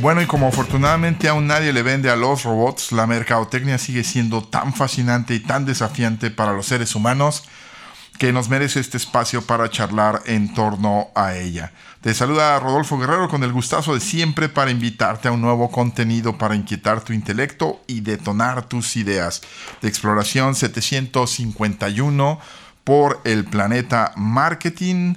Bueno, y como afortunadamente aún nadie le vende a los robots, la mercadotecnia sigue siendo tan fascinante y tan desafiante para los seres humanos que nos merece este espacio para charlar en torno a ella. Te saluda Rodolfo Guerrero con el gustazo de siempre para invitarte a un nuevo contenido para inquietar tu intelecto y detonar tus ideas. De exploración 751 por el planeta marketing.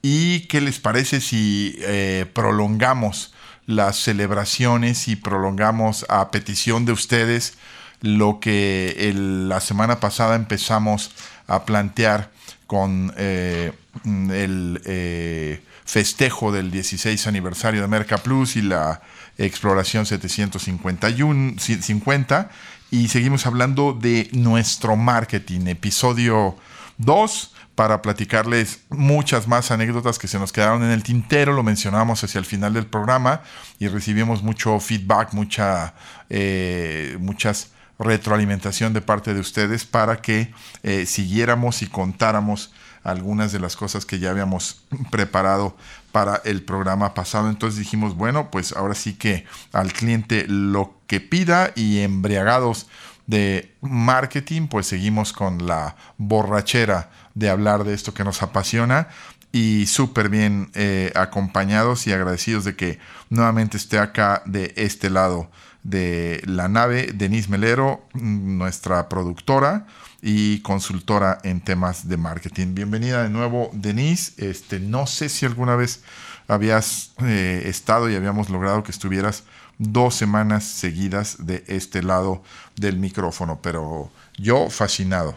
¿Y qué les parece si eh, prolongamos las celebraciones y prolongamos a petición de ustedes lo que la semana pasada empezamos a plantear con eh, el eh, festejo del 16 aniversario de Merca Plus y la exploración 751 50 y seguimos hablando de nuestro marketing episodio 2 para platicarles muchas más anécdotas que se nos quedaron en el tintero. Lo mencionamos hacia el final del programa y recibimos mucho feedback, mucha, eh, muchas retroalimentación de parte de ustedes para que eh, siguiéramos y contáramos algunas de las cosas que ya habíamos preparado para el programa pasado. Entonces dijimos, bueno, pues ahora sí que al cliente lo que pida y embriagados de marketing, pues seguimos con la borrachera de hablar de esto que nos apasiona y súper bien eh, acompañados y agradecidos de que nuevamente esté acá de este lado de la nave, Denise Melero, nuestra productora y consultora en temas de marketing. Bienvenida de nuevo, Denise. Este, no sé si alguna vez habías eh, estado y habíamos logrado que estuvieras dos semanas seguidas de este lado del micrófono, pero yo fascinado.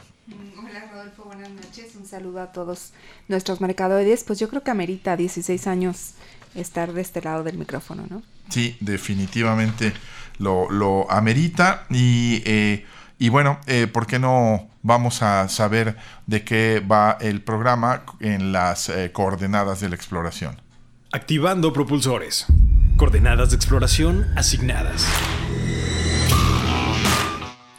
Hola Rodolfo, buenas noches. Un saludo a todos nuestros mercadoides. Pues yo creo que amerita 16 años estar de este lado del micrófono, ¿no? Sí, definitivamente lo, lo amerita y, eh, y bueno, eh, ¿por qué no vamos a saber de qué va el programa en las eh, coordenadas de la exploración? Activando propulsores. Coordenadas de exploración asignadas.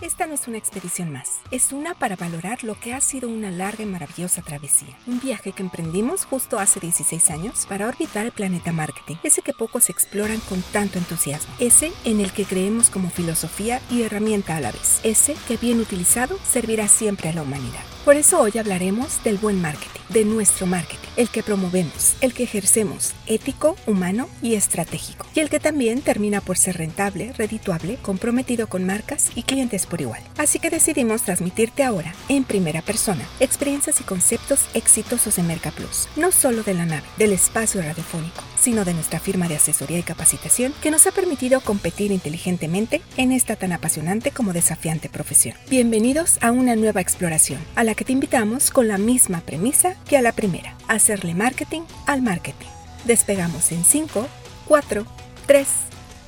Esta no es una expedición más, es una para valorar lo que ha sido una larga y maravillosa travesía. Un viaje que emprendimos justo hace 16 años para orbitar el planeta marketing, ese que pocos exploran con tanto entusiasmo, ese en el que creemos como filosofía y herramienta a la vez, ese que bien utilizado servirá siempre a la humanidad. Por eso hoy hablaremos del buen marketing, de nuestro marketing, el que promovemos, el que ejercemos, ético, humano y estratégico, y el que también termina por ser rentable, redituable, comprometido con marcas y clientes por igual. Así que decidimos transmitirte ahora, en primera persona, experiencias y conceptos exitosos en Merca Plus, no solo de la nave, del espacio radiofónico, sino de nuestra firma de asesoría y capacitación que nos ha permitido competir inteligentemente en esta tan apasionante como desafiante profesión. Bienvenidos a una nueva exploración, a la que te invitamos con la misma premisa que a la primera, hacerle marketing al marketing. Despegamos en 5, 4, 3,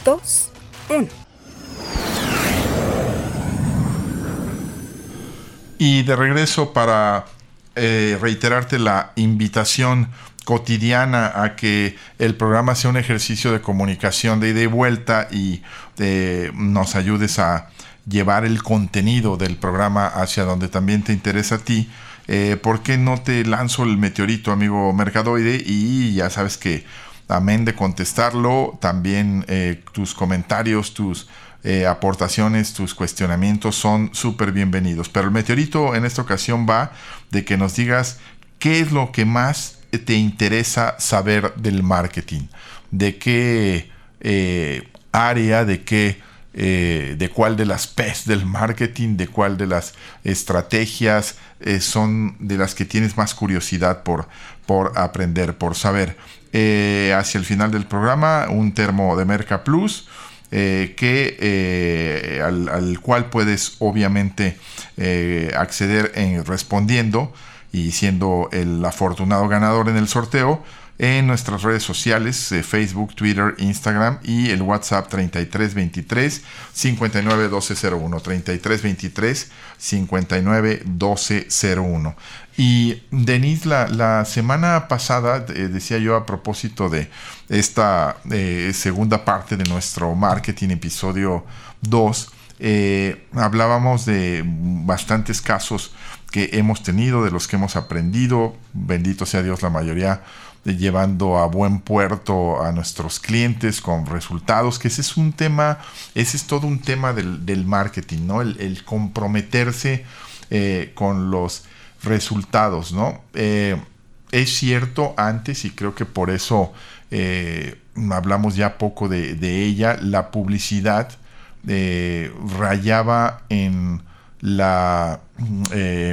2, 1. Y de regreso para eh, reiterarte la invitación cotidiana a que el programa sea un ejercicio de comunicación de ida y vuelta y nos ayudes a llevar el contenido del programa hacia donde también te interesa a ti, eh, ¿por qué no te lanzo el meteorito, amigo Mercadoide? Y ya sabes que, amén de contestarlo, también eh, tus comentarios, tus eh, aportaciones, tus cuestionamientos son súper bienvenidos. Pero el meteorito en esta ocasión va de que nos digas qué es lo que más te interesa saber del marketing, de qué área, de qué eh, de cuál de las P's del marketing, de cuál de las estrategias eh, son de las que tienes más curiosidad por, por aprender, por saber. Eh, hacia el final del programa, un termo de Merca Plus. que, al, cual puedes obviamente acceder en, respondiendo y siendo el afortunado ganador en el sorteo en nuestras redes sociales, eh, Facebook, Twitter, Instagram y el WhatsApp 3323 591201. 3323 591201. Y Denise, la, la semana pasada eh, decía yo a propósito de esta eh, segunda parte de nuestro marketing, episodio 2, hablábamos de bastantes casos que hemos tenido, de los que hemos aprendido, bendito sea Dios, la mayoría llevando a buen puerto a nuestros clientes con resultados, que ese es un tema, ese es todo un tema del, marketing, ¿no? El, comprometerse eh, con los resultados, ¿no? Eh, es cierto antes, y creo que por eso eh, hablamos ya poco de, ella, la publicidad rayaba en la,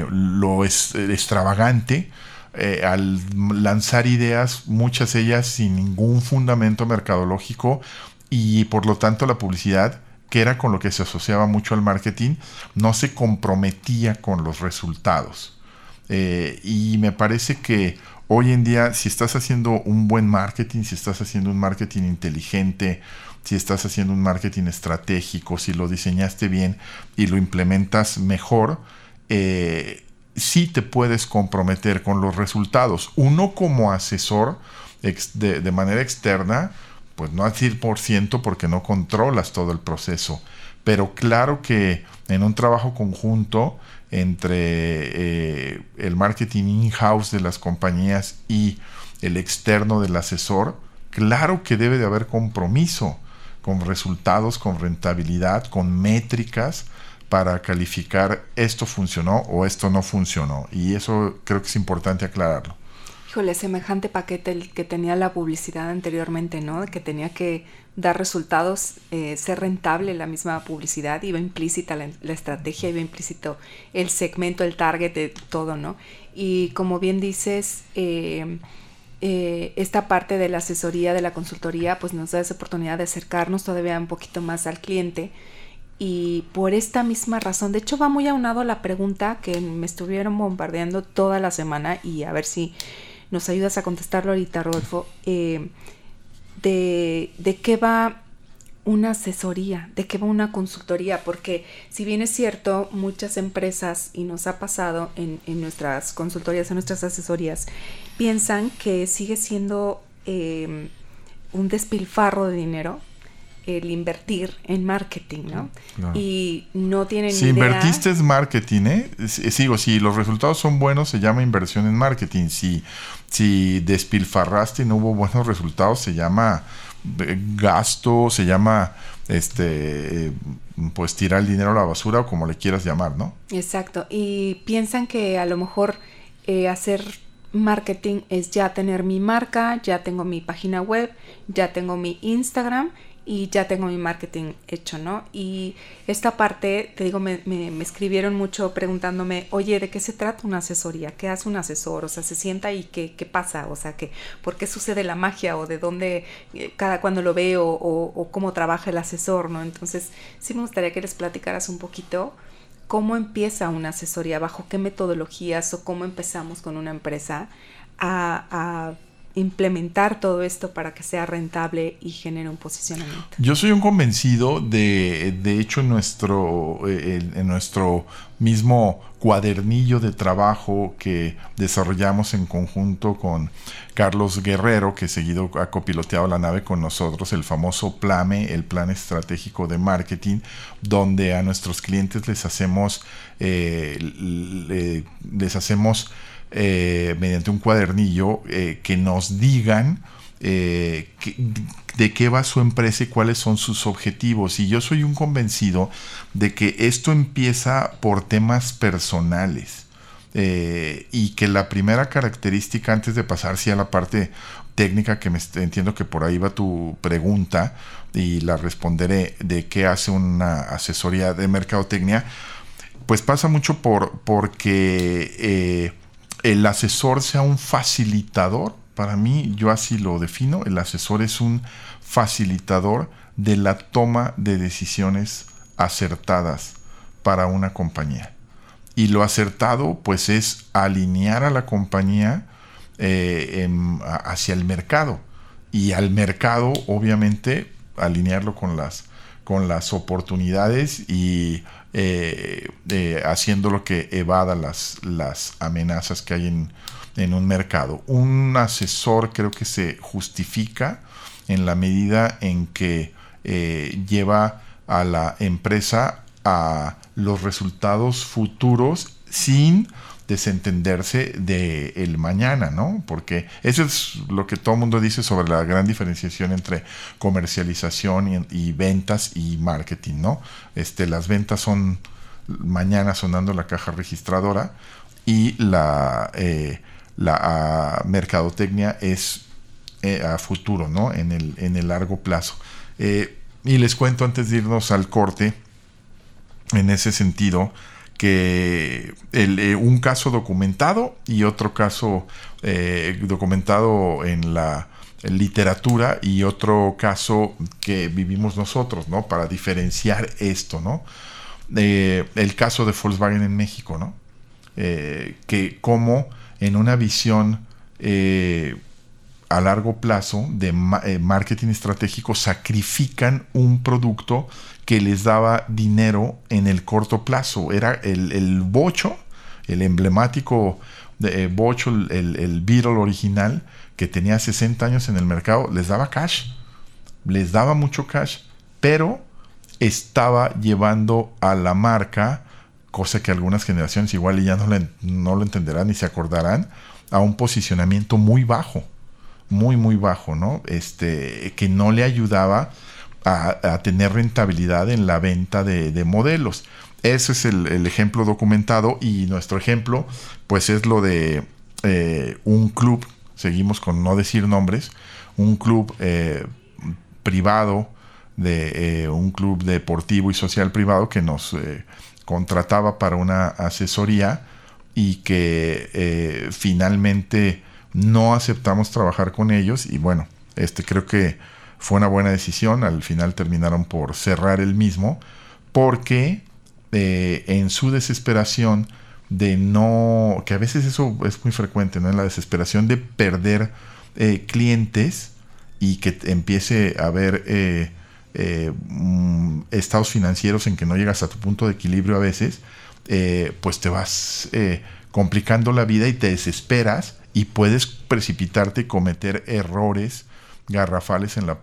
lo extravagante, eh, al lanzar ideas, muchas ellas sin ningún fundamento mercadológico y por lo tanto la publicidad, que era con lo que se asociaba mucho al marketing, no se comprometía con los resultados. Eh, y me parece que hoy en día, si estás haciendo un buen marketing, si estás haciendo un marketing inteligente, si estás haciendo un marketing estratégico, si lo diseñaste bien y lo implementas mejor, eh, sí te puedes comprometer con los resultados. Uno como asesor de, manera externa, pues no al 100% porque no controlas todo el proceso. Pero claro que en un trabajo conjunto entre eh, el marketing in-house de las compañías y el externo del asesor, claro que debe de haber compromiso con resultados, con rentabilidad, con métricas para calificar esto funcionó o esto no funcionó. Y eso creo que es importante aclararlo. Híjole, semejante paquete el que tenía la publicidad anteriormente, ¿no? Que tenía que dar resultados, eh, ser rentable la misma publicidad, iba implícita la, estrategia, iba implícito el segmento, el target de todo, ¿no? Y como bien dices, eh, eh, esta parte de la asesoría, de la consultoría, pues nos da esa oportunidad de acercarnos todavía un poquito más al cliente y por esta misma razón, de hecho va muy aunado a la pregunta que me estuvieron bombardeando toda la semana y a ver si nos ayudas a contestarlo ahorita, Rodolfo, eh, de, de qué va una asesoría, de qué va una consultoría, porque si bien es cierto, muchas empresas, y nos ha pasado en, nuestras consultorías, en nuestras asesorías, piensan que sigue siendo eh, un despilfarro de dinero el invertir en marketing, ¿no? Y no tienen si invertiste es marketing, ¿eh? Sigo, si los resultados son buenos, se llama inversión en marketing. Si, si despilfarraste y no hubo buenos resultados, se llama eh, gasto, se llama este pues tirar el dinero a la basura o como le quieras llamar, ¿no? Exacto. Y piensan que a lo mejor eh, hacer marketing es ya tener mi marca, ya tengo mi página web, ya tengo mi Instagram y ya tengo mi marketing hecho, ¿no? Y esta parte, te digo, me, me, escribieron mucho preguntándome, oye, ¿de qué se trata una asesoría? ¿Qué hace un asesor? O sea, se sienta y qué, qué pasa? O sea, que, ¿por qué sucede la magia? ¿O de dónde, eh, cada cuando lo veo? O, cómo trabaja el asesor, ¿no? Entonces, sí me gustaría que les platicaras un poquito cómo empieza una asesoría, bajo qué metodologías o cómo empezamos con una empresa a implementar todo esto para que sea rentable y genere un posicionamiento. Yo soy un convencido de, de hecho, en nuestro, eh, en nuestro mismo cuadernillo de trabajo que desarrollamos en conjunto con Carlos Guerrero, que seguido ha copiloteado la nave con nosotros, el famoso PLAME, el Plan Estratégico de Marketing, donde a nuestros clientes les hacemos, eh, les hacemos eh, mediante un cuadernillo eh, que nos digan eh, de qué va su empresa y cuáles son sus objetivos. Y yo soy un convencido de que esto empieza por temas personales. y que la primera característica antes de pasar a la parte técnica que me entiendo que por ahí va tu pregunta y la responderé de qué hace una asesoría de mercadotecnia pues pasa mucho por porque el asesor sea un facilitador. Para mí, yo así lo defino, el asesor es un facilitador de la toma de decisiones acertadas para una compañía. Y lo acertado, pues, es alinear a la compañía eh, hacia el mercado. Y al mercado, obviamente, alinearlo con las, con las oportunidades y eh, haciendo lo que evada las, las amenazas que hay en, en un mercado. Un asesor creo que se justifica en la medida en que eh, lleva a la empresa a los resultados futuros sin desentenderse de el mañana, ¿no? Porque eso es lo que todo el mundo dice sobre la gran diferenciación entre comercialización y, ventas y marketing, ¿no? Este, las ventas son mañana sonando la caja registradora y la, eh, la mercadotecnia es eh, a futuro, ¿no? En el, en el largo plazo. Eh, y les cuento antes de irnos al corte, en ese sentido, que eh, un caso documentado y otro caso documentado en la literatura y otro caso que vivimos nosotros, ¿no? Para diferenciar esto, ¿no? el caso de Volkswagen en México, ¿no? que como en una visión a largo plazo de eh, marketing estratégico sacrifican un producto que les daba dinero en el corto plazo. Era el, bocho, el emblemático eh, bocho, el, el Beetle original, que tenía 60 años en el mercado, les daba cash, les daba mucho cash, pero estaba llevando a la marca, cosa que algunas generaciones igual ya no, lo entenderán ni se acordarán, a un posicionamiento muy bajo muy, muy bajo, ¿no? Este, que no le ayudaba a, tener rentabilidad en la venta de, modelos. Ese es el, ejemplo documentado y nuestro ejemplo, pues es lo de eh, un club, seguimos con no decir nombres, un club eh, privado, de eh, un club deportivo y social privado que nos contrataba para una asesoría y que finalmente no aceptamos trabajar con ellos y bueno, este creo que fue una buena decisión, al final terminaron por cerrar el mismo porque eh, en su desesperación de no, que a veces eso es muy frecuente, ¿no? En la desesperación de perder eh, clientes y que empiece a haber eh, mm, estados financieros en que no llegas a tu punto de equilibrio a veces, pues te vas complicando la vida y te desesperas y puedes precipitarte y cometer errores garrafales en la,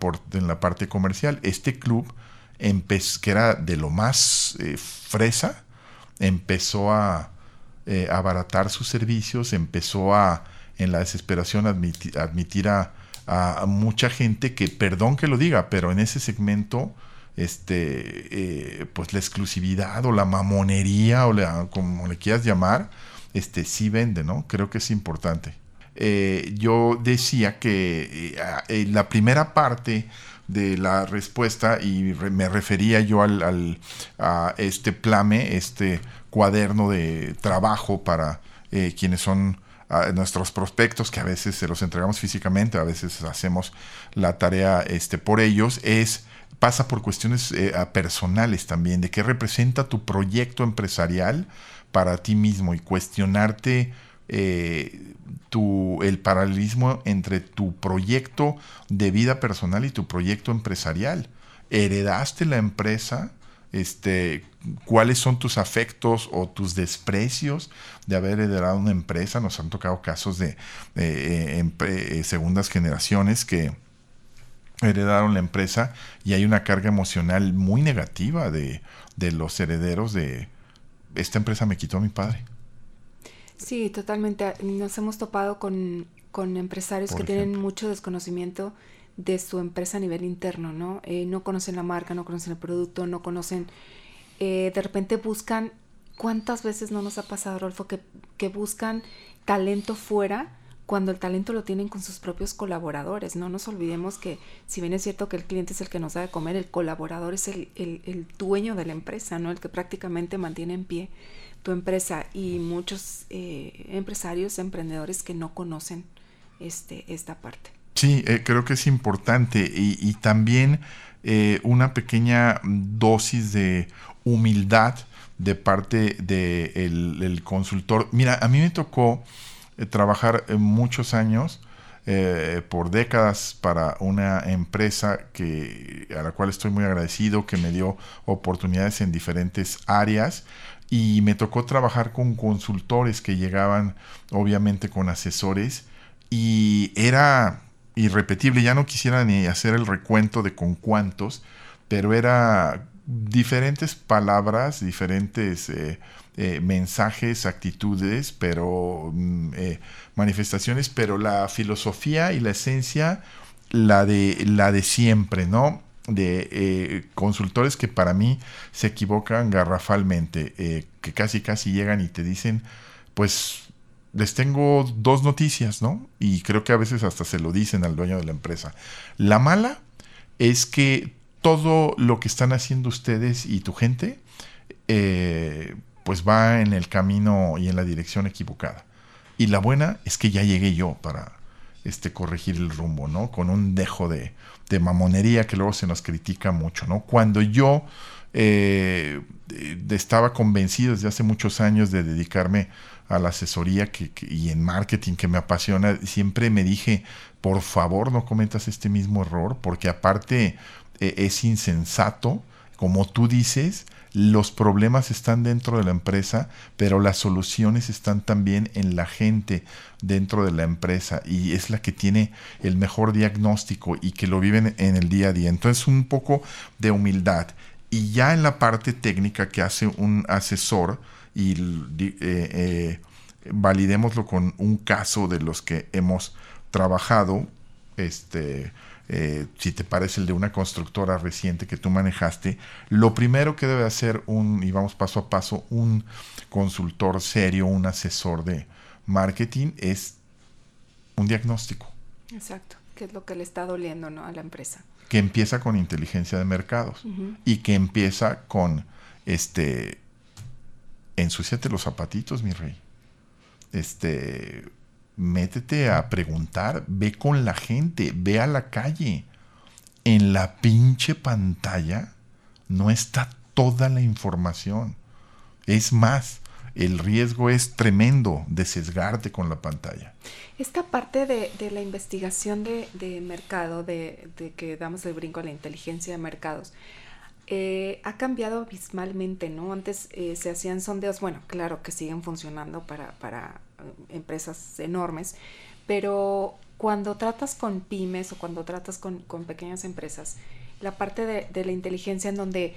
parte comercial. Este club, que era de lo más eh, fresa, empezó a eh, abaratar sus servicios, empezó a, en la desesperación, admitir, a, mucha gente que, perdón que lo diga, pero en ese segmento, este, eh, pues la exclusividad o la mamonería o la, como le quieras llamar, este, sí vende, ¿no? Creo que es importante. Eh, yo decía que eh, la primera parte de la respuesta y me refería yo al, a este plame, este cuaderno de trabajo para eh, quienes son nuestros prospectos, que a veces se los entregamos físicamente, a veces hacemos la tarea este, por ellos, es pasa por cuestiones personales también, de qué representa tu proyecto empresarial para ti mismo y cuestionarte eh, tu, el paralelismo entre tu proyecto de vida personal y tu proyecto empresarial. ¿Heredaste la empresa? Este, ¿Cuáles son tus afectos o tus desprecios de haber heredado una empresa? Nos han tocado casos de eh, eh, segundas generaciones que heredaron la empresa y hay una carga emocional muy negativa de, de los herederos de esta empresa me quitó a mi padre Sí, totalmente. Nos hemos topado con, empresarios que tienen mucho desconocimiento de su empresa a nivel interno, ¿no? Eh, no conocen la marca, no conocen el producto, no conocen... Eh, de repente buscan, ¿cuántas veces no nos ha pasado, Rolfo, que, que buscan talento fuera? cuando el talento lo tienen con sus propios colaboradores. No nos olvidemos que si bien es cierto que el cliente es el que nos da de comer, el colaborador es el, el, dueño de la empresa, ¿no? el que prácticamente mantiene en pie tu empresa y muchos eh, empresarios, emprendedores que no conocen este, esta parte. Sí, eh, creo que es importante. Y, también eh, una pequeña dosis de humildad de parte del de consultor. Mira, a mí me tocó eh, trabajar muchos años, por décadas para una empresa que, a la cual estoy muy agradecido, que me dio oportunidades en diferentes áreas. Y me tocó trabajar con consultores que llegaban obviamente con asesores. Y era irrepetible, ya no quisiera ni hacer el recuento de con cuántos, pero era diferentes palabras, diferentes eh, eh, mensajes, actitudes, pero mm, eh, manifestaciones, pero la filosofía y la esencia, la de, la de siempre, ¿no? de consultores que para mí se equivocan garrafalmente, que casi casi llegan y te dicen, pues les tengo dos noticias, ¿no? Y creo que a veces hasta se lo dicen al dueño de la empresa. La mala es que todo lo que están haciendo ustedes y tu gente, eh, pues va en el camino y en la dirección equivocada. Y la buena es que ya llegué yo para este, corregir el rumbo, ¿no? Con un dejo de, de mamonería que luego se nos critica mucho, ¿no? Cuando yo eh, estaba convencido desde hace muchos años de dedicarme a la asesoría que, y en marketing que me apasiona, siempre me dije, por favor no cometas este mismo error, porque aparte eh, es insensato. Como tú dices, los problemas están dentro de la empresa, pero las soluciones están también en la gente dentro de la empresa y es la que tiene el mejor diagnóstico y que lo viven en el día a día. Entonces un poco de humildad. Y ya en la parte técnica que hace un asesor y eh, eh, validémoslo con un caso de los que hemos trabajado, este, eh, si te parece el de una constructora reciente que tú manejaste, lo primero que debe hacer un, y vamos paso a paso, un consultor serio, un asesor de marketing es un diagnóstico. Exacto, que es lo que le está doliendo ¿no? a la empresa. Que empieza con inteligencia de mercados y que empieza con, este, ensuciate los zapatitos, mi rey. Este, métete a preguntar, ve con la gente, ve a la calle. En la pinche pantalla no está toda la información. Es más, el riesgo es tremendo de sesgarte con la pantalla. Esta parte de, la investigación de, mercado, de, que damos el brinco a la inteligencia de mercados, eh, ha cambiado abismalmente, ¿no? Antes eh, se hacían sondeos, bueno, claro que siguen funcionando para, para eh, empresas enormes, pero cuando tratas con pymes o cuando tratas con, pequeñas empresas, la parte de, la inteligencia en donde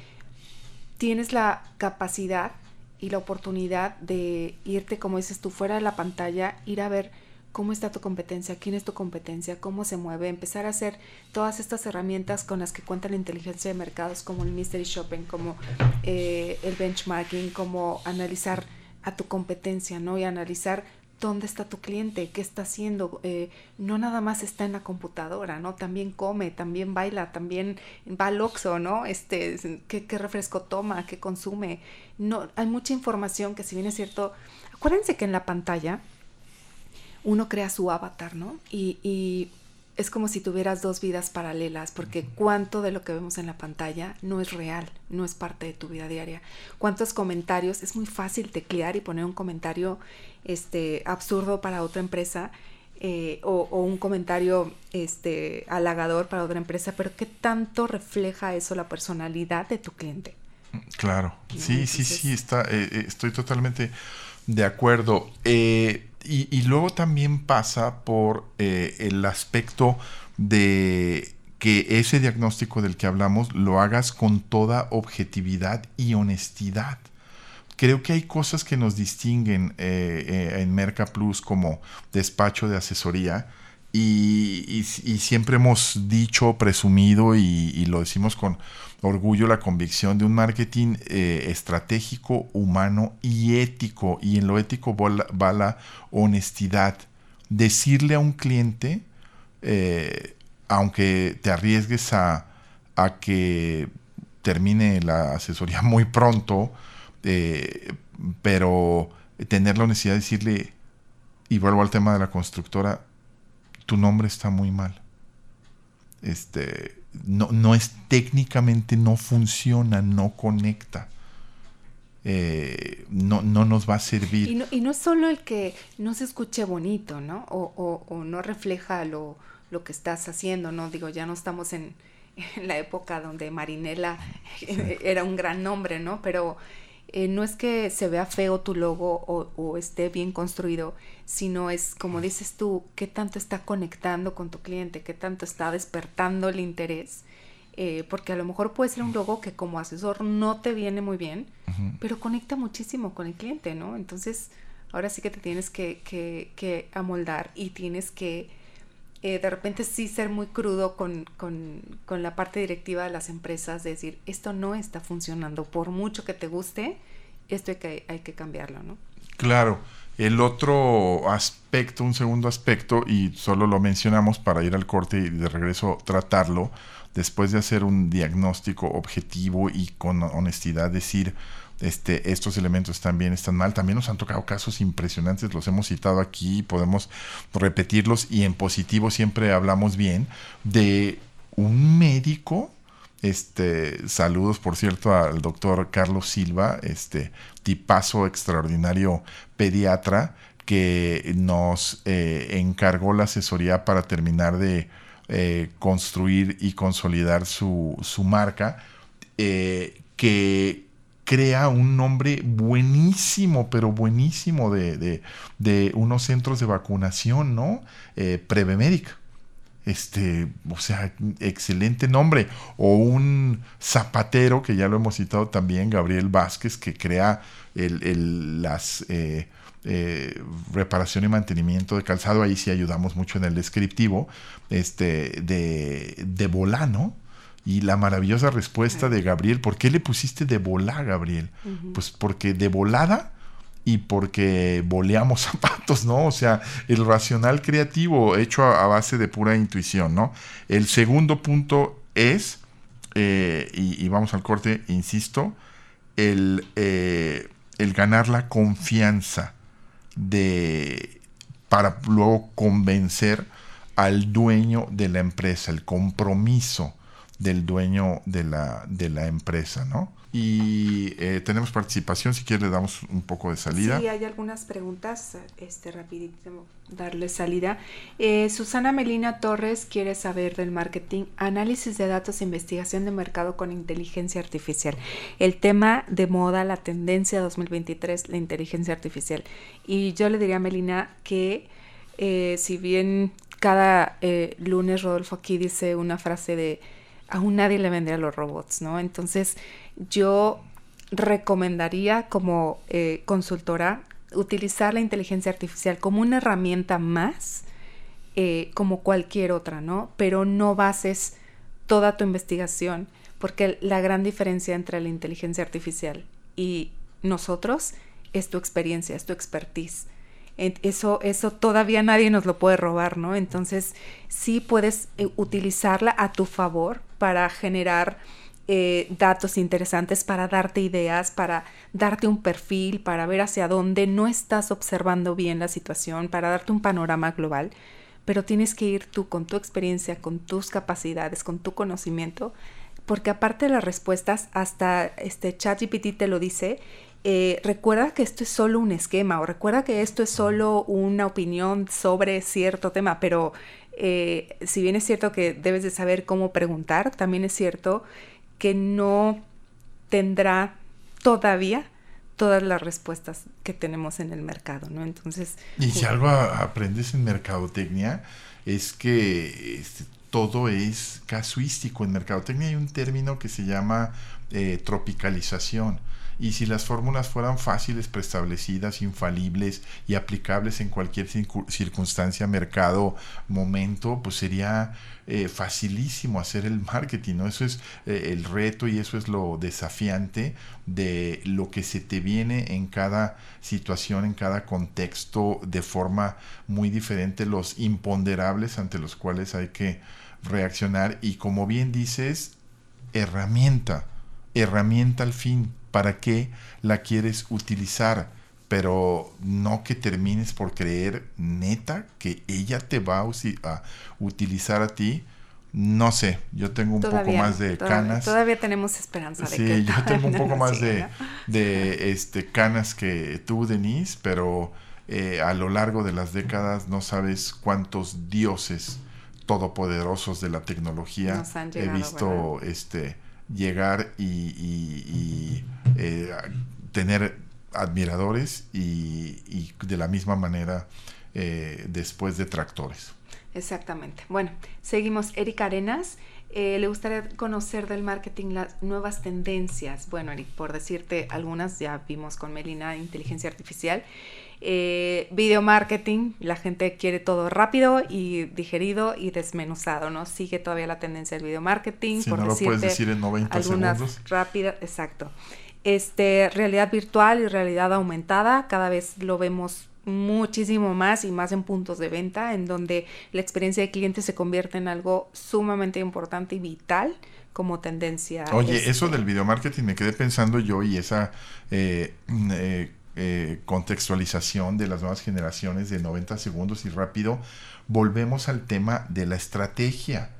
tienes la capacidad y la oportunidad de irte, como dices tú, fuera de la pantalla, ir a ver cómo está tu competencia, quién es tu competencia, cómo se mueve, empezar a hacer todas estas herramientas con las que cuenta la inteligencia de mercados, como el mystery shopping, como eh, el benchmarking, como analizar a tu competencia, ¿no? Y analizar dónde está tu cliente, qué está haciendo. Eh, no nada más está en la computadora, ¿no? También come, también baila, también va al Oxxo, ¿no? Este, qué, qué refresco toma, qué consume. No, hay mucha información que si bien es cierto, acuérdense que en la pantalla uno crea su avatar, ¿no? Y, y es como si tuvieras dos vidas paralelas, porque cuánto de lo que vemos en la pantalla no es real, no es parte de tu vida diaria. Cuántos comentarios, es muy fácil teclear y poner un comentario este, absurdo para otra empresa eh, o, un comentario este, halagador para otra empresa, pero ¿qué tanto refleja eso la personalidad de tu cliente? Claro, sí, sí, sí, está, eh, eh, estoy totalmente de acuerdo. Y, luego también pasa por eh, el aspecto de que ese diagnóstico del que hablamos lo hagas con toda objetividad y honestidad. Creo que hay cosas que nos distinguen eh, eh, en Merca Plus como despacho de asesoría y, siempre hemos dicho, presumido y, lo decimos con orgullo, la convicción de un marketing eh, estratégico, humano y ético. Y en lo ético va la, honestidad. Decirle a un cliente, eh, aunque te arriesgues a, que termine la asesoría muy pronto, eh, pero tener la honestidad de decirle, y vuelvo al tema de la constructora, tu nombre está muy mal. Este, no, no es técnicamente, no funciona, no conecta. Eh, no, no nos va a servir. Y no, y no solo el que no se escuche bonito, ¿no? O, o, o no refleja lo, lo, que estás haciendo, ¿no? Digo, ya no estamos en, en la época donde Marinela era un gran nombre, ¿no? Pero eh, no es que se vea feo tu logo o, o, esté bien construido, sino es, como dices tú, qué tanto está conectando con tu cliente, qué tanto está despertando el interés. Eh, porque a lo mejor puede ser un logo que como asesor no te viene muy bien, uh -huh. pero conecta muchísimo con el cliente, ¿no? Entonces, ahora sí que te tienes que, que, que amoldar y tienes que eh, de repente sí ser muy crudo con, con, con, la parte directiva de las empresas, de decir, esto no está funcionando, por mucho que te guste, esto hay que, hay que cambiarlo, ¿no? Claro. El otro aspecto, un segundo aspecto, y solo lo mencionamos para ir al corte y de regreso tratarlo, después de hacer un diagnóstico objetivo y con honestidad decir, este, estos elementos están bien, están mal. También nos han tocado casos impresionantes, los hemos citado aquí, podemos repetirlos y en positivo siempre hablamos bien de un médico. Este, saludos por cierto al doctor Carlos Silva, este tipazo extraordinario pediatra que nos eh, encargó la asesoría para terminar de eh, construir y consolidar su, su marca, eh, que crea un nombre buenísimo, pero buenísimo de, de, unos centros de vacunación, ¿no? Eh, Prevemedic. Este, o sea, excelente nombre. O un zapatero, que ya lo hemos citado también, Gabriel Vázquez, que crea el, el, las eh, eh, reparación y mantenimiento de calzado. Ahí sí ayudamos mucho en el descriptivo. Este, de, de volano y la maravillosa respuesta de Gabriel, ¿por qué le pusiste de volá, Gabriel? Uh -huh. Pues porque de volada y porque boleamos zapatos, ¿no? O sea, el racional creativo hecho a, a base de pura intuición, ¿no? El segundo punto es, eh, y, y, vamos al corte, insisto, el, eh, el ganar la confianza de para luego convencer al dueño de la empresa, el compromiso del dueño de la, de la empresa, ¿no? Y eh, tenemos participación, si quieres le damos un poco de salida. Sí, hay algunas preguntas, este, rapidísimo, darle salida. Eh, Susana Melina Torres quiere saber del marketing, análisis de datos e investigación de mercado con inteligencia artificial. El tema de moda, la tendencia 2023, la inteligencia artificial. Y yo le diría a Melina que eh, si bien cada lunes Rodolfo aquí dice una frase de aún nadie le vendría a los robots, ¿no? Entonces yo recomendaría como eh, consultora utilizar la inteligencia artificial como una herramienta más, eh, como cualquier otra, ¿no? Pero no bases toda tu investigación, porque la gran diferencia entre la inteligencia artificial y nosotros es tu experiencia, es tu expertise. Eso, eso todavía nadie nos lo puede robar, ¿no? Entonces sí puedes eh, utilizarla a tu favor para generar eh, datos interesantes, para darte ideas, para darte un perfil, para ver hacia dónde no estás observando bien la situación, para darte un panorama global, pero tienes que ir tú con tu experiencia, con tus capacidades, con tu conocimiento, porque aparte de las respuestas, hasta este ChatGPT te lo dice, eh, recuerda que esto es solo un esquema o recuerda que esto es solo una opinión sobre cierto tema, pero eh, si bien es cierto que debes de saber cómo preguntar, también es cierto que no tendrá todavía todas las respuestas que tenemos en el mercado, ¿no? Entonces... Y si algo aprendes en mercadotecnia es que este, todo es casuístico. En mercadotecnia hay un término que se llama eh, tropicalización y si las fórmulas fueran fáciles, preestablecidas, infalibles y aplicables en cualquier circunstancia, mercado, momento, pues sería eh, facilísimo hacer el marketing, ¿no? Eso es eh, el reto y eso es lo desafiante de lo que se te viene en cada situación, en cada contexto, de forma muy diferente, los imponderables ante los cuales hay que reaccionar y como bien dices, herramienta, herramienta al fin, para qué la quieres utilizar, pero no que termines por creer neta que ella te va a, utilizar a ti. no sé, yo tengo un poco más de canas. Todavía tenemos esperanza de sí, yo tengo un poco más de, de este, canas que tú, Denise, pero eh, a lo largo de las décadas no sabes cuántos dioses todopoderosos de la tecnología he visto este llegar y, eh, tener admiradores y, de la misma manera eh, después de tractores. Exactamente. Bueno, seguimos. Erika Arenas, eh, le gustaría conocer del marketing las nuevas tendencias. Bueno, Eric, por decirte algunas, ya vimos con Melina inteligencia artificial. Eh, video marketing, la gente quiere todo rápido y digerido y desmenuzado, ¿no? Sigue todavía la tendencia del video marketing. Si no lo puedes decir en 90 algunas segundos. Rápidas, exacto. Este, realidad virtual y realidad aumentada, cada vez lo vemos muchísimo más y más en puntos de venta, en donde la experiencia de cliente se convierte en algo sumamente importante y vital como tendencia. Oye, este eso del video marketing me quedé pensando yo y esa eh, eh, eh, contextualización de las nuevas generaciones de 90 segundos y rápido, volvemos al tema de la estrategia.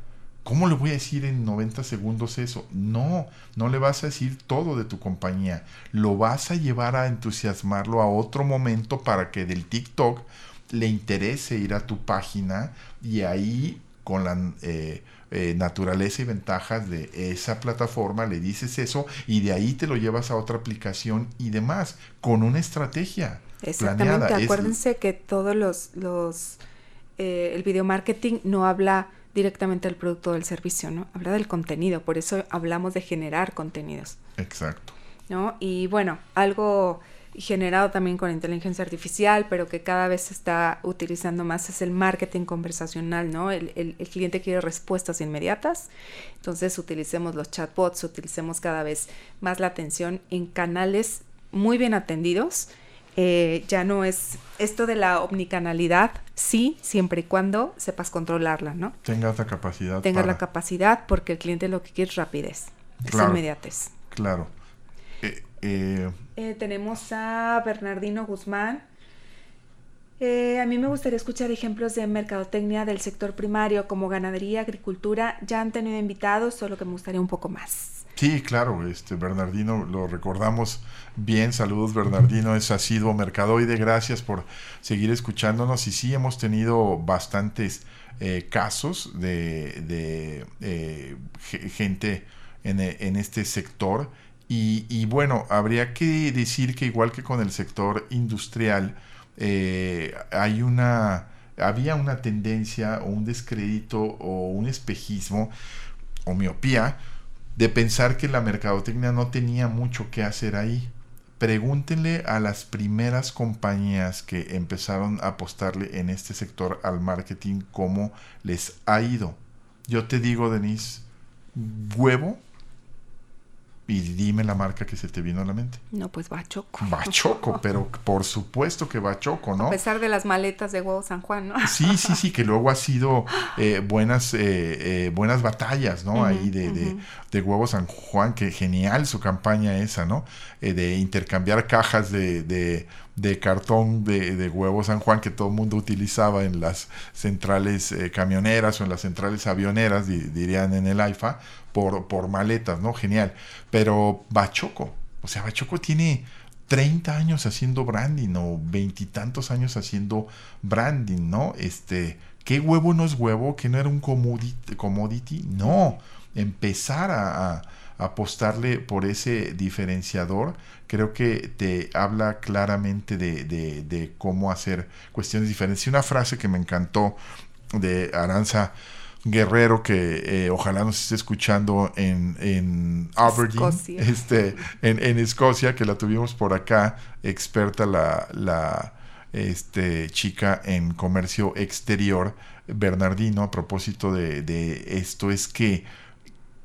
¿Cómo le voy a decir en 90 segundos eso? No, no le vas a decir todo de tu compañía. Lo vas a llevar a entusiasmarlo a otro momento para que del TikTok le interese ir a tu página y ahí con la eh, eh, naturaleza y ventajas de esa plataforma le dices eso y de ahí te lo llevas a otra aplicación y demás con una estrategia. Exactamente, acuérdense que todos los, los eh, el video marketing no habla directamente del producto o del servicio, ¿no? Habla del contenido, por eso hablamos de generar contenidos. Exacto. ¿No? Y bueno, algo generado también con inteligencia artificial, pero que cada vez se está utilizando más es el marketing conversacional, ¿no? El, el, el, cliente quiere respuestas inmediatas, entonces utilicemos los chatbots, utilicemos cada vez más la atención en canales muy bien atendidos eh, ya no es esto de la omnicanalidad, sí, siempre y cuando sepas controlarla, ¿no? Tengas la capacidad. Tengas la capacidad porque el cliente lo que quiere es rapidez, es inmediatez. Claro. Eh, eh, tenemos a Bernardino Guzmán. a mí me gustaría escuchar ejemplos de mercadotecnia del sector primario como ganadería, agricultura. Ya han tenido invitados, solo que me gustaría un poco más. Sí, claro, este Bernardino lo recordamos bien. Saludos Bernardino, es asiduo mercadoide. Gracias por seguir escuchándonos. Y sí, hemos tenido bastantes eh, casos de, eh, gente en, en, este sector. Y, bueno, habría que decir que igual que con el sector industrial, eh, hay una, había una tendencia o un descrédito o un espejismo o miopía de pensar que la mercadotecnia no tenía mucho que hacer ahí. Pregúntenle a las primeras compañías que empezaron a apostarle en este sector al marketing cómo les ha ido. Yo te digo, Denise, huevo y dime la marca que se te vino a la mente. No, pues Bachoco. Bachoco, pero por supuesto que Bachoco, ¿no? A pesar de las maletas de huevo San Juan, ¿no? Sí, sí, sí, que luego ha sido eh, buenas, eh, eh, buenas batallas, ¿no? Ahí de, de, de, huevo San Juan, que genial su campaña esa, ¿no? de intercambiar cajas de, de cartón de, de, huevo San Juan que todo el mundo utilizaba en las centrales camioneras o en las centrales avioneras, dirían en el AIFA, por, maletas, ¿no? Genial. Pero Bachoco, o sea, Bachoco tiene 30 años haciendo branding o veintitantos años haciendo branding, ¿no? Este, ¿qué huevo no es huevo? ¿Que no era un commodity? No, empezar a, apostarle por ese diferenciador, creo que te habla claramente de, de, de cómo hacer cuestiones diferentes. Y una frase que me encantó de Aranza Guerrero que eh, ojalá nos esté escuchando en, en Aberdeen, este, en, en, Escocia, que la tuvimos por acá, experta la, la este, chica en comercio exterior, Bernardino, a propósito de, de esto, es que,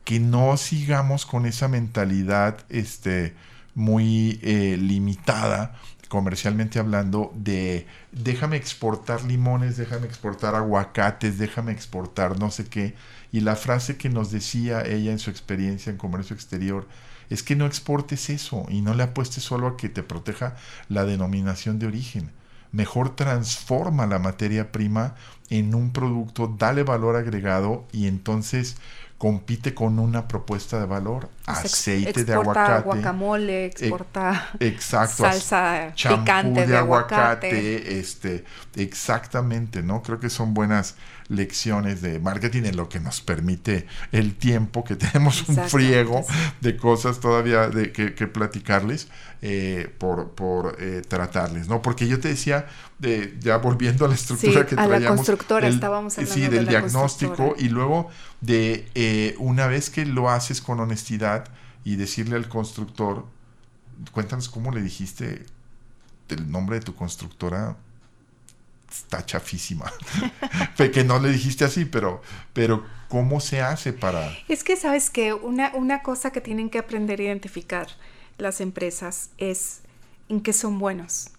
que no sigamos con esa mentalidad este, muy eh, limitada comercialmente hablando, de déjame exportar limones, déjame exportar aguacates, déjame exportar no sé qué. Y la frase que nos decía ella en su experiencia en comercio exterior es que no exportes eso y no le apuestes solo a que te proteja la denominación de origen. mejor transforma la materia prima en un producto, dale valor agregado y entonces compite con una propuesta de valor. aceite de aguacate. guacamole, exporta exacto, salsa picante de, aguacate. Este, exactamente, ¿no? Creo que son buenas lecciones de marketing en lo que nos permite el tiempo, que tenemos un friego de cosas todavía de, que, platicarles eh, por, por eh, tratarles, ¿no? Porque yo te decía, de, ya volviendo a la estructura que traíamos. a la constructora estábamos hablando Sí, del diagnóstico y luego de eh, una vez que lo haces con honestidad y decirle al constructor, cuéntanos cómo le dijiste el nombre de tu constructora está chafísima. que no le dijiste así, pero, pero ¿cómo se hace para...? Es que, ¿sabes que una, una cosa que tienen que aprender a identificar las empresas es en qué son buenos.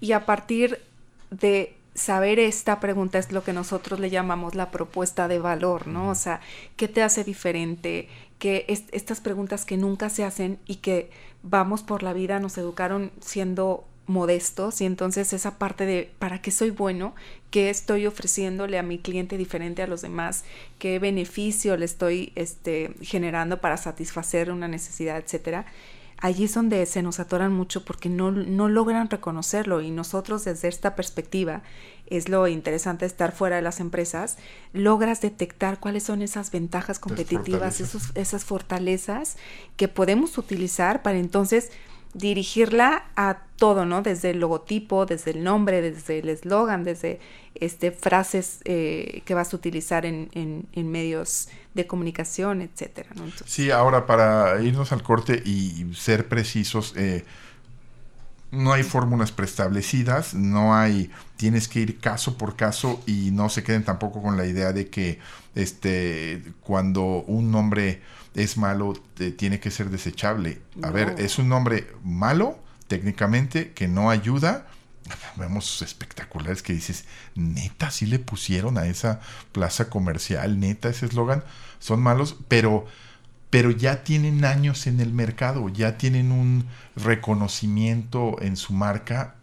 Y a partir de saber esta pregunta es lo que nosotros le llamamos la propuesta de valor, ¿no? O sea, ¿qué te hace diferente? Que estas preguntas que nunca se hacen y que vamos por la vida, nos educaron siendo modestos y entonces esa parte de para qué soy bueno, qué estoy ofreciéndole a mi cliente diferente a los demás, qué beneficio le estoy este, generando para satisfacer una necesidad, etcétera. Allí es donde se nos atoran mucho porque no, no logran reconocerlo y nosotros desde esta perspectiva es lo interesante estar fuera de las empresas, logras detectar cuáles son esas ventajas competitivas, esos, esas fortalezas que podemos utilizar para entonces dirigirla a todo, ¿no? Desde el logotipo, desde el nombre, desde el eslogan, desde este, frases eh, que vas a utilizar en, en, medios de comunicación, etcétera. sí, ahora para irnos al corte y ser precisos, eh, no hay fórmulas preestablecidas, no hay, tienes que ir caso por caso y no se queden tampoco con la idea de que este, cuando un nombre es malo, tiene que ser desechable. A ver, es un nombre malo técnicamente que no ayuda. Vemos espectaculares que dices, neta, sí le pusieron a esa plaza comercial, neta, ese eslogan, son malos, pero, pero ya tienen años en el mercado, ya tienen un reconocimiento en su marca,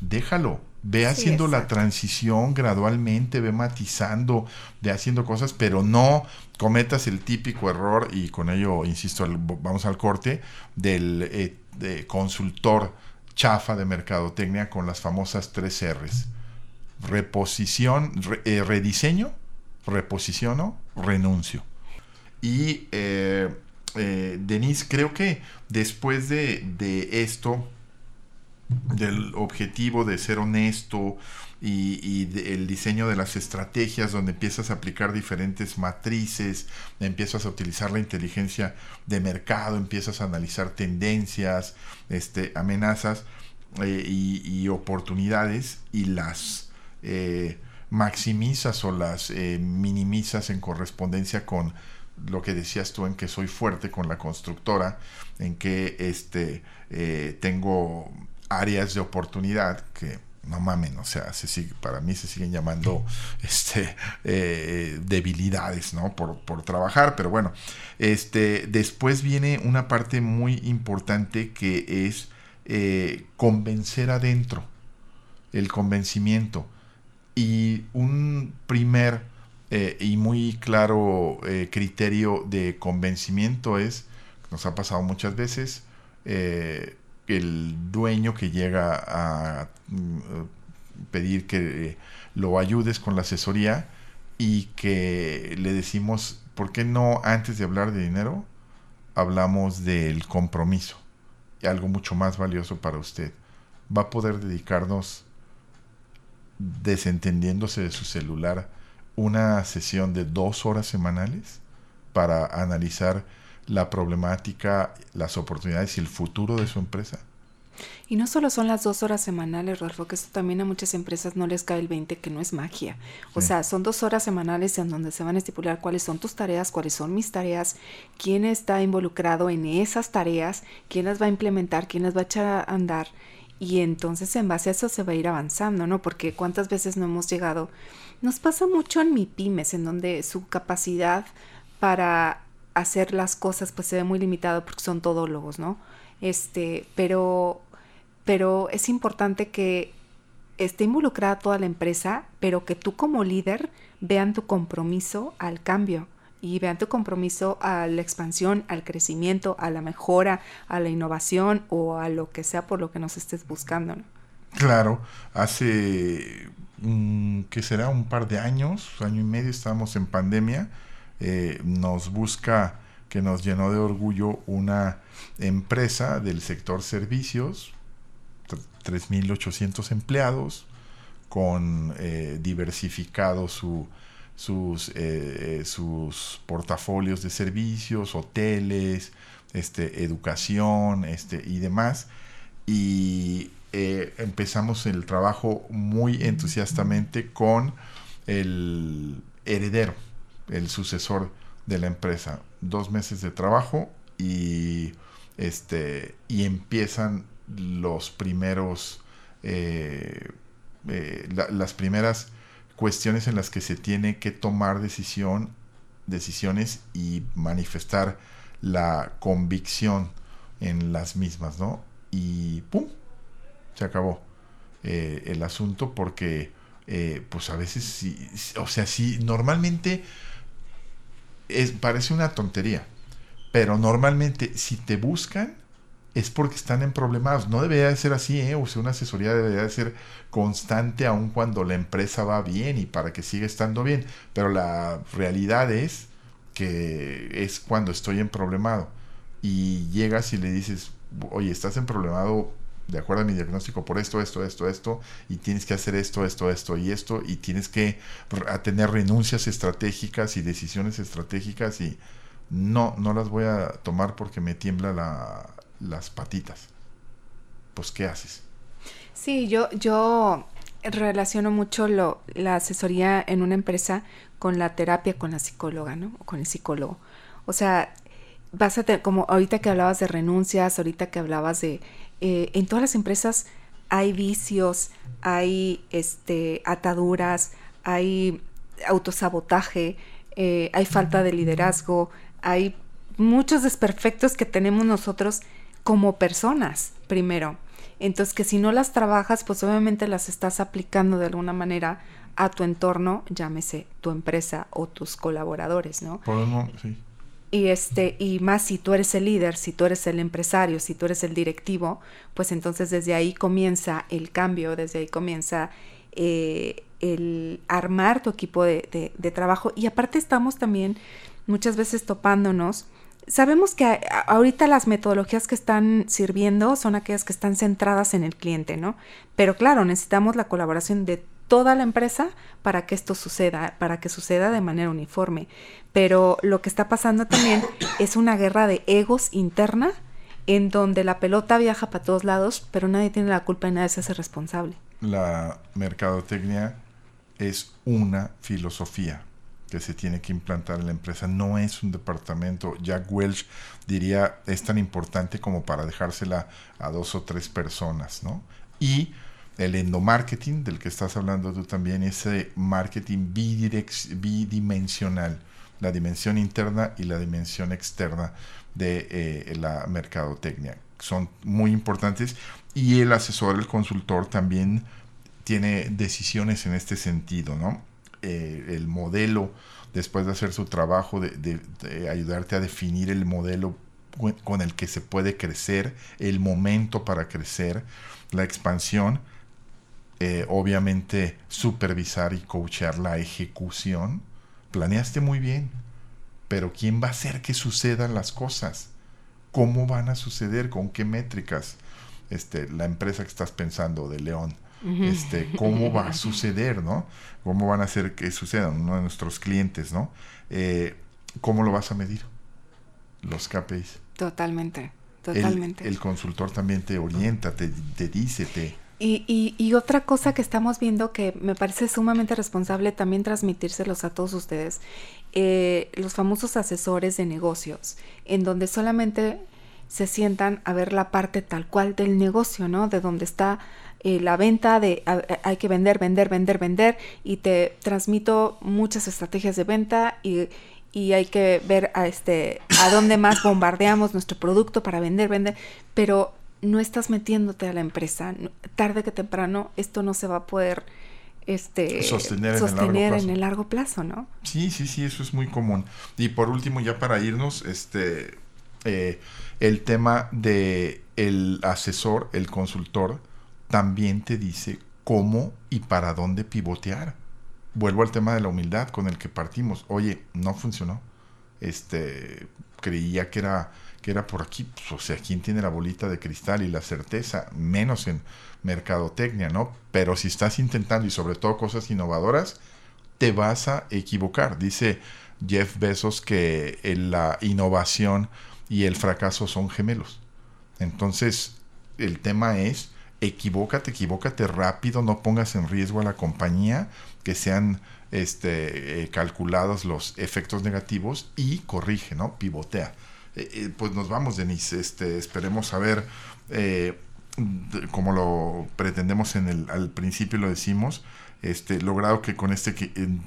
déjalo, ve haciendo la transición gradualmente, ve matizando, ve haciendo cosas, pero no cometas el típico error, y con ello, insisto, vamos al corte, del eh, consultor chafa de mercadotecnia con las famosas tres R's. Reposición, eh, rediseño, reposiciono, renuncio. Y eh, Denise, creo que después de, de esto, del objetivo de ser honesto y, el diseño de las estrategias donde empiezas a aplicar diferentes matrices, empiezas a utilizar la inteligencia de mercado, empiezas a analizar tendencias, este, amenazas eh, y, oportunidades y las eh, maximizas o las eh, minimizas en correspondencia con lo que decías tú en que soy fuerte con la constructora, en que este, tengo áreas de oportunidad que no mamen, o sea, se sigue, para mí se siguen llamando este, eh, debilidades, ¿no? Por, por, trabajar, pero bueno, este, después viene una parte muy importante que es eh, convencer adentro, el convencimiento. Y un primer eh, y muy claro criterio de convencimiento es, nos ha pasado muchas veces, el dueño que llega a mm, pedir que lo ayudes con la asesoría y que le decimos, ¿por qué no antes de hablar de dinero hablamos del compromiso? Algo mucho más valioso para usted. Va a poder dedicarnos, desentendiéndose de su celular, una sesión de dos horas semanales para analizar la problemática, las oportunidades y el futuro de su empresa. Y no solo son las dos horas semanales, Rolfo, que esto también a muchas empresas no les cae el 20, que no es magia. O sea, son dos horas semanales en donde se van a estipular cuáles son tus tareas, cuáles son mis tareas, quién está involucrado en esas tareas, quién las va a implementar, quién las va a echar a andar. Y entonces en base a eso se va a ir avanzando, ¿no? Porque cuántas veces no hemos llegado. Nos pasa mucho en mi pymes, en donde su capacidad para hacer las cosas pues se ve muy limitado porque son todólogos, ¿no? Este, pero, pero es importante que esté involucrada toda la empresa, pero que tú como líder vean tu compromiso al cambio y vean tu compromiso a la expansión, al crecimiento, a la mejora, a la innovación o a lo que sea por lo que nos estés buscando. Claro, hace que será un par de años, año y medio, estábamos en pandemia, eh, nos busca que nos llenó de orgullo una empresa del sector servicios, 3.800 empleados, con eh, diversificado su, sus, eh, sus portafolios de servicios, hoteles, este, educación este, y demás. Y eh, empezamos el trabajo muy entusiastamente con el heredero, el sucesor de la empresa. Dos meses de trabajo y, este, y empiezan los primeros, eh, las primeras cuestiones en las que se tiene que tomar decisión, decisiones y manifestar la convicción en las mismas, ¿no? Y ¡pum! Se acabó eh, el asunto porque, eh, pues a veces, sí, o sea, sí, normalmente es, parece una tontería, pero normalmente si te buscan, es porque están en problemas. No debería de ser así, ¿eh? O sea, una asesoría debería de ser constante aun cuando la empresa va bien y para que siga estando bien. Pero la realidad es que es cuando estoy en problemado. Y llegas y le dices, oye, estás en problemado de acuerdo a mi diagnóstico por esto, esto, esto, esto, y tienes que hacer esto, esto, esto y esto, y tienes que tener renuncias estratégicas y decisiones estratégicas y no, no las voy a tomar porque me tiembla la, las patitas. Pues, ¿qué haces? Sí, yo, yo relaciono mucho lo, la asesoría en una empresa con la terapia con la psicóloga, ¿no? O con el psicólogo. O sea, vas a tener, como ahorita que hablabas de renuncias, ahorita que hablabas de, eh, en todas las empresas hay vicios, hay este, ataduras, hay autosabotaje, eh, hay falta de liderazgo, hay muchos desperfectos que tenemos nosotros como personas, primero. Entonces, que si no las trabajas, pues obviamente las estás aplicando de alguna manera a tu entorno, llámese tu empresa o tus colaboradores, ¿no? Por sí. Y este, y más si tú eres el líder, si tú eres el empresario, si tú eres el directivo, pues entonces desde ahí comienza el cambio, desde ahí comienza eh, el armar tu equipo de, de trabajo. Y aparte estamos también muchas veces topándonos sabemos que ahorita las metodologías que están sirviendo son aquellas que están centradas en el cliente, ¿no? Pero claro, necesitamos la colaboración de toda la empresa para que esto suceda, para que suceda de manera uniforme. Pero lo que está pasando también es una guerra de egos interna en donde la pelota viaja para todos lados, pero nadie tiene la culpa y nadie se hace responsable. La mercadotecnia es una filosofía que se tiene que implantar en la empresa. No es un departamento. Jack Welch diría es tan importante como para dejársela a dos o tres personas, ¿no? Y el endomarketing, del que estás hablando tú también, ese marketing bidimensional, la dimensión interna y la dimensión externa de eh, la mercadotecnia. Son muy importantes y el asesor, el consultor también tiene decisiones en este sentido, ¿no? Eh, el modelo, después de hacer su trabajo, de, ayudarte a definir el modelo con el que se puede crecer, el momento para crecer, la expansión, eh, obviamente supervisar y coachar la ejecución. Planeaste muy bien, pero ¿quién va a hacer que sucedan las cosas? ¿Cómo van a suceder? ¿Con qué métricas? Este, la empresa que estás pensando de León este, cómo va a suceder, ¿no? Cómo van a hacer que suceda uno de nuestros clientes, ¿no? Eh, ¿Cómo lo vas a medir? Los KPIs. Totalmente, totalmente. El, consultor también te orienta, te, dice, te... Y, y, otra cosa que estamos viendo que me parece sumamente responsable también transmitírselos a todos ustedes, eh, los famosos asesores de negocios, en donde solamente se sientan a ver la parte tal cual del negocio, ¿no? De donde está eh, la venta de hay que vender, vender, vender, vender y te transmito muchas estrategias de venta y, y hay que ver a este a dónde más bombardeamos nuestro producto para vender, vender, pero no estás metiéndote a la empresa, tarde que temprano esto no se va a poder este, sostener, en, el largo plazo, ¿no? Sí, sí, sí, eso es muy común. Y por último, ya para irnos, este, eh, el tema de el asesor, el consultor, también te dice cómo y para dónde pivotear. Vuelvo al tema de la humildad con el que partimos. Oye, no funcionó. Este, creía que era que era por aquí, pues, o sea, ¿quién tiene la bolita de cristal y la certeza? Menos en mercadotecnia, ¿no? Pero si estás intentando y sobre todo cosas innovadoras, te vas a equivocar. Dice Jeff Bezos que la innovación y el fracaso son gemelos. Entonces, el tema es, equivócate, equivócate rápido, no pongas en riesgo a la compañía, que sean este, eh, calculados los efectos negativos y corrige, ¿no? Pivotea. Eh, eh, pues nos vamos, Denise. Este, esperemos saber como lo pretendemos en el, al principio lo decimos, este, logrado que con este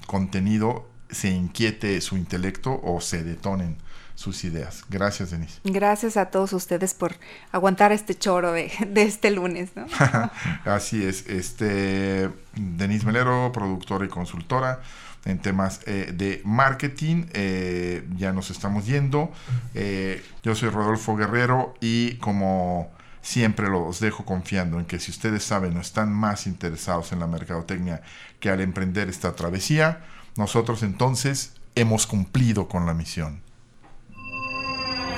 contenido se inquiete su intelecto o se detonen sus ideas. Gracias, Denise. Gracias a todos ustedes por aguantar este choro de, este lunes. ¿no? Así es. Este, Denise Melero, productora y consultora en temas eh, de marketing. Eh, ya nos estamos yendo. Eh, yo soy Rodolfo Guerrero y como siempre los dejo confiando en que si ustedes saben o están más interesados en la mercadotecnia que al emprender esta travesía, nosotros entonces hemos cumplido con la misión.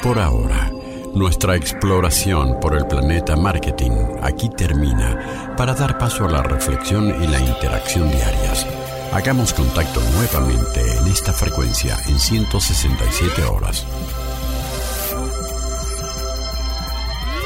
Por ahora, nuestra exploración por el planeta marketing aquí termina para dar paso a la reflexión y la interacción diarias. Hagamos contacto nuevamente en esta frecuencia en 167 horas.